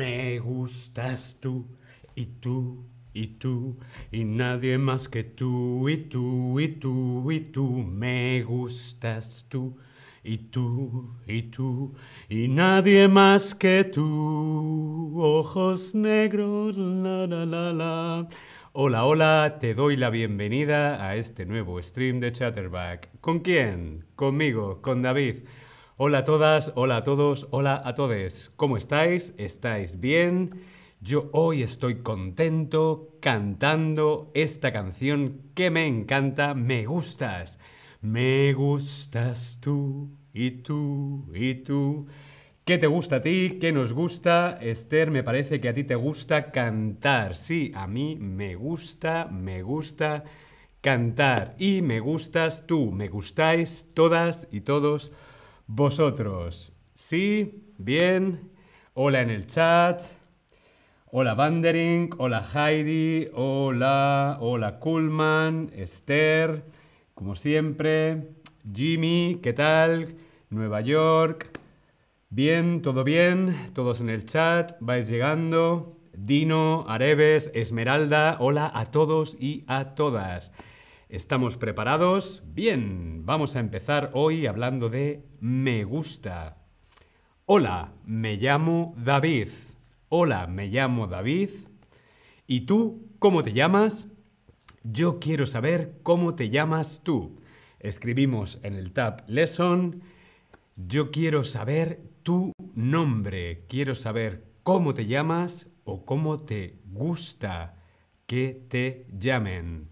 Me gustas tú y tú y tú y nadie más que tú y tú y tú y tú. Me gustas tú y tú y tú y nadie más que tú. Ojos negros, la la la la. Hola, hola, te doy la bienvenida a este nuevo stream de Chatterback. ¿Con quién? Conmigo, con David. Hola a todas, hola a todos, hola a todos. ¿Cómo estáis? ¿Estáis bien? Yo hoy estoy contento cantando esta canción que me encanta, Me gustas. Me gustas tú y tú y tú. ¿Qué te gusta a ti? ¿Qué nos gusta? Esther, me parece que a ti te gusta cantar. Sí, a mí me gusta, me gusta cantar. Y me gustas tú, me gustáis todas y todos vosotros. ¿Sí? ¿Bien? Hola en el chat. Hola Vandering, hola Heidi, hola, hola Kuhlman, Esther, como siempre, Jimmy, ¿qué tal? Nueva York, Bien, todo bien, todos en el chat, vais llegando. Dino, Areves, Esmeralda, hola a todos y a todas. ¿Estamos preparados? Bien, vamos a empezar hoy hablando de me gusta. Hola, me llamo David. Hola, me llamo David. ¿Y tú cómo te llamas? Yo quiero saber cómo te llamas tú. Escribimos en el tab Lesson. Yo quiero saber tu nombre. Quiero saber cómo te llamas o cómo te gusta que te llamen.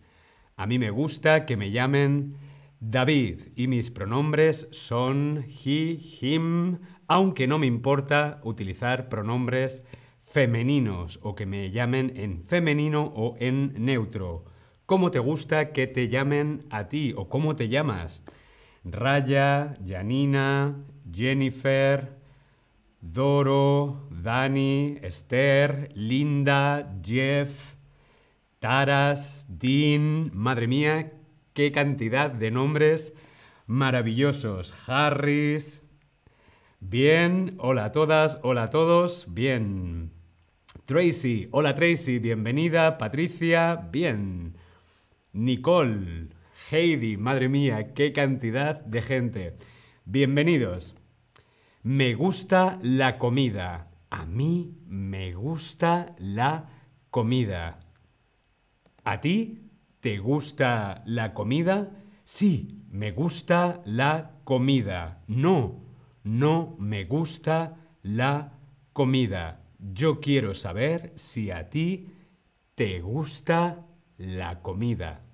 A mí me gusta que me llamen David y mis pronombres son he, him, aunque no me importa utilizar pronombres femeninos o que me llamen en femenino o en neutro. ¿Cómo te gusta que te llamen a ti o cómo te llamas? Raya, Janina, Jennifer, Doro, Dani, Esther, Linda, Jeff, Taras, Dean, madre mía, qué cantidad de nombres maravillosos. Harris. Bien, hola a todas, hola a todos. Bien. Tracy, hola Tracy, bienvenida. Patricia, bien. Nicole, Heidi, madre mía, qué cantidad de gente. Bienvenidos. Me gusta la comida. A mí me gusta la comida. ¿A ti te gusta la comida? Sí, me gusta la comida. No, no me gusta la comida. Yo quiero saber si a ti te gusta la comida.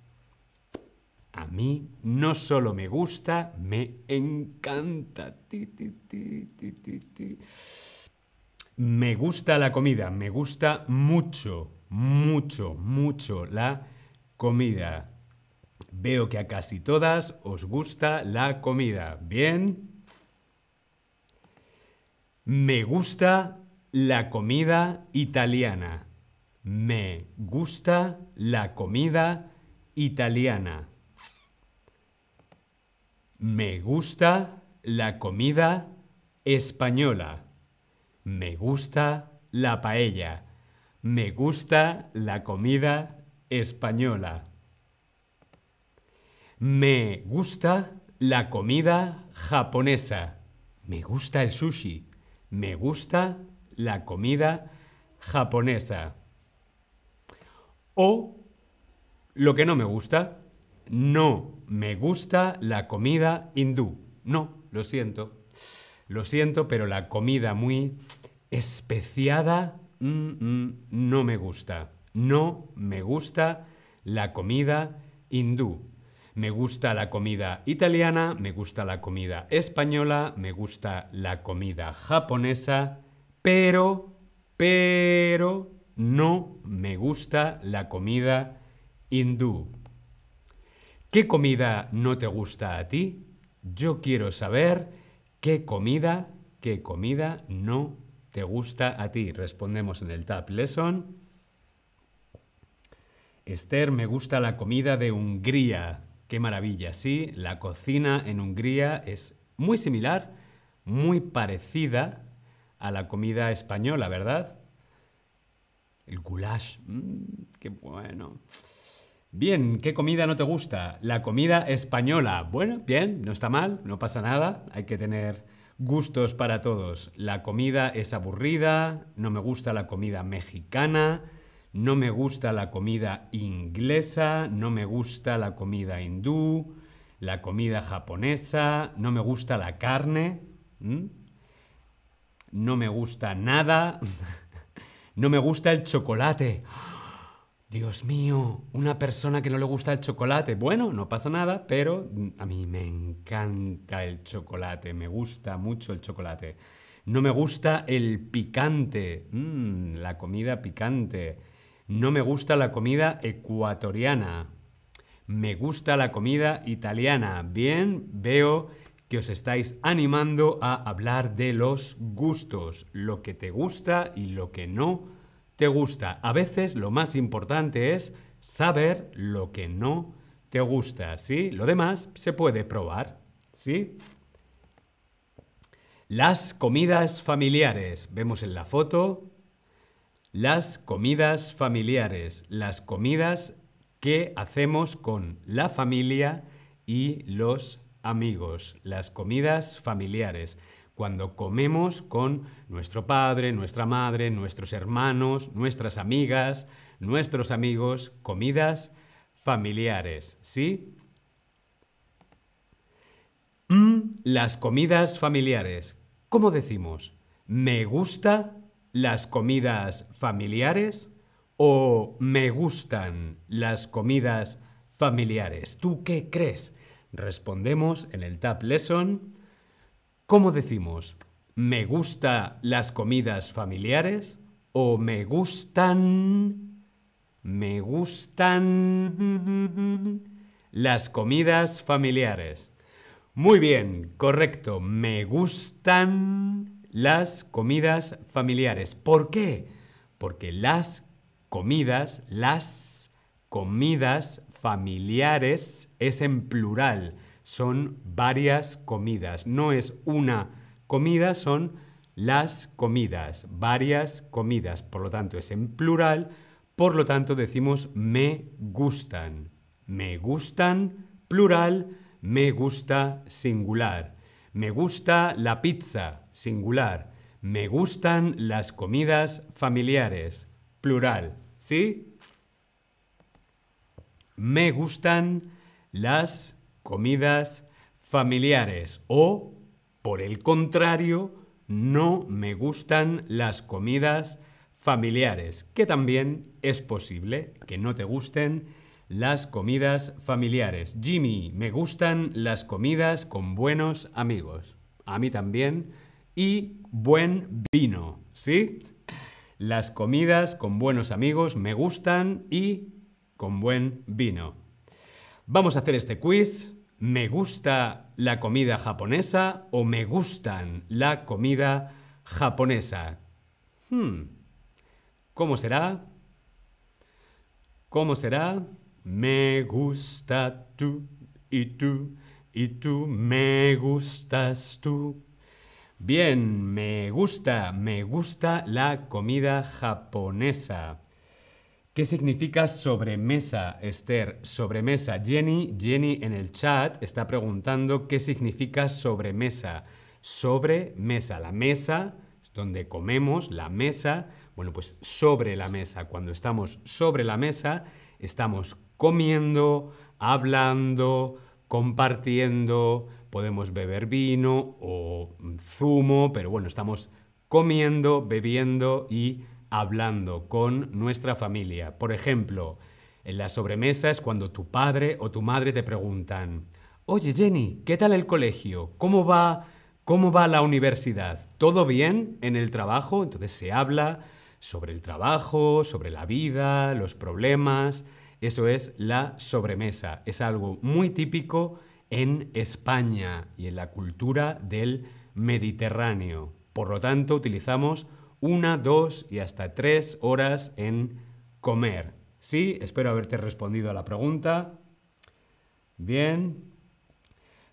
A mí no solo me gusta, me encanta. me gusta la comida, me gusta mucho, mucho, mucho la comida. Veo que a casi todas os gusta la comida. ¿Bien? Me gusta la comida italiana. Me gusta la comida italiana. Me gusta la comida española. Me gusta la paella. Me gusta la comida española. Me gusta la comida japonesa. Me gusta el sushi. Me gusta la comida japonesa. O lo que no me gusta. No me gusta la comida hindú. No, lo siento. Lo siento, pero la comida muy especiada mm, mm, no me gusta. No me gusta la comida hindú. Me gusta la comida italiana, me gusta la comida española, me gusta la comida japonesa, pero, pero, no me gusta la comida hindú. ¿Qué comida no te gusta a ti? Yo quiero saber qué comida, qué comida no te gusta a ti. Respondemos en el Tab Lesson. Esther, me gusta la comida de Hungría. Qué maravilla, sí. La cocina en Hungría es muy similar, muy parecida a la comida española, ¿verdad? El goulash. Mm, qué bueno. Bien, ¿qué comida no te gusta? La comida española. Bueno, bien, no está mal, no pasa nada. Hay que tener gustos para todos. La comida es aburrida, no me gusta la comida mexicana, no me gusta la comida inglesa, no me gusta la comida hindú, la comida japonesa, no me gusta la carne, no me gusta nada, no me gusta el chocolate. Dios mío, una persona que no le gusta el chocolate. Bueno, no pasa nada, pero a mí me encanta el chocolate, me gusta mucho el chocolate. No me gusta el picante, mm, la comida picante. No me gusta la comida ecuatoriana. Me gusta la comida italiana. Bien, veo que os estáis animando a hablar de los gustos, lo que te gusta y lo que no te gusta. A veces lo más importante es saber lo que no te gusta, ¿sí? Lo demás se puede probar, ¿sí? Las comidas familiares. Vemos en la foto las comidas familiares, las comidas que hacemos con la familia y los amigos, las comidas familiares cuando comemos con nuestro padre, nuestra madre, nuestros hermanos, nuestras amigas, nuestros amigos, comidas familiares, ¿sí? Mm, las comidas familiares. ¿Cómo decimos? ¿Me gusta las comidas familiares o me gustan las comidas familiares? ¿Tú qué crees? Respondemos en el Tab Lesson ¿Cómo decimos? ¿Me gustan las comidas familiares? ¿O me gustan... Me gustan las comidas familiares? Muy bien, correcto. Me gustan las comidas familiares. ¿Por qué? Porque las comidas, las comidas familiares es en plural son varias comidas. No es una comida, son las comidas, varias comidas. Por lo tanto, es en plural. Por lo tanto, decimos me gustan. Me gustan, plural, me gusta, singular. Me gusta la pizza, singular. Me gustan las comidas familiares, plural. ¿Sí? Me gustan las comidas familiares o, por el contrario, no me gustan las comidas familiares, que también es posible que no te gusten las comidas familiares. Jimmy, me gustan las comidas con buenos amigos. A mí también. Y buen vino, ¿sí? Las comidas con buenos amigos me gustan y con buen vino. Vamos a hacer este quiz. ¿Me gusta la comida japonesa o me gustan la comida japonesa? Hmm. ¿Cómo será? ¿Cómo será? Me gusta tú y tú y tú me gustas tú. Bien, me gusta, me gusta la comida japonesa. ¿Qué significa sobremesa, Esther? Sobremesa. Jenny, Jenny en el chat está preguntando qué significa sobremesa. Sobremesa, la mesa donde comemos, la mesa. Bueno, pues sobre la mesa. Cuando estamos sobre la mesa, estamos comiendo, hablando, compartiendo. Podemos beber vino o zumo, pero bueno, estamos comiendo, bebiendo y hablando con nuestra familia. Por ejemplo, en la sobremesa es cuando tu padre o tu madre te preguntan, oye Jenny, ¿qué tal el colegio? ¿Cómo va, cómo va la universidad? ¿Todo bien en el trabajo? Entonces se habla sobre el trabajo, sobre la vida, los problemas. Eso es la sobremesa. Es algo muy típico en España y en la cultura del Mediterráneo. Por lo tanto, utilizamos una, dos y hasta tres horas en comer. Sí, espero haberte respondido a la pregunta. Bien.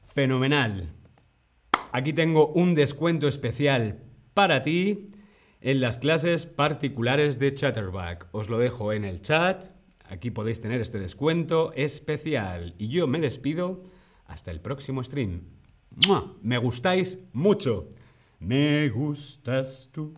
Fenomenal. Aquí tengo un descuento especial para ti en las clases particulares de Chatterback. Os lo dejo en el chat. Aquí podéis tener este descuento especial. Y yo me despido hasta el próximo stream. Me gustáis mucho. Me gustas tú.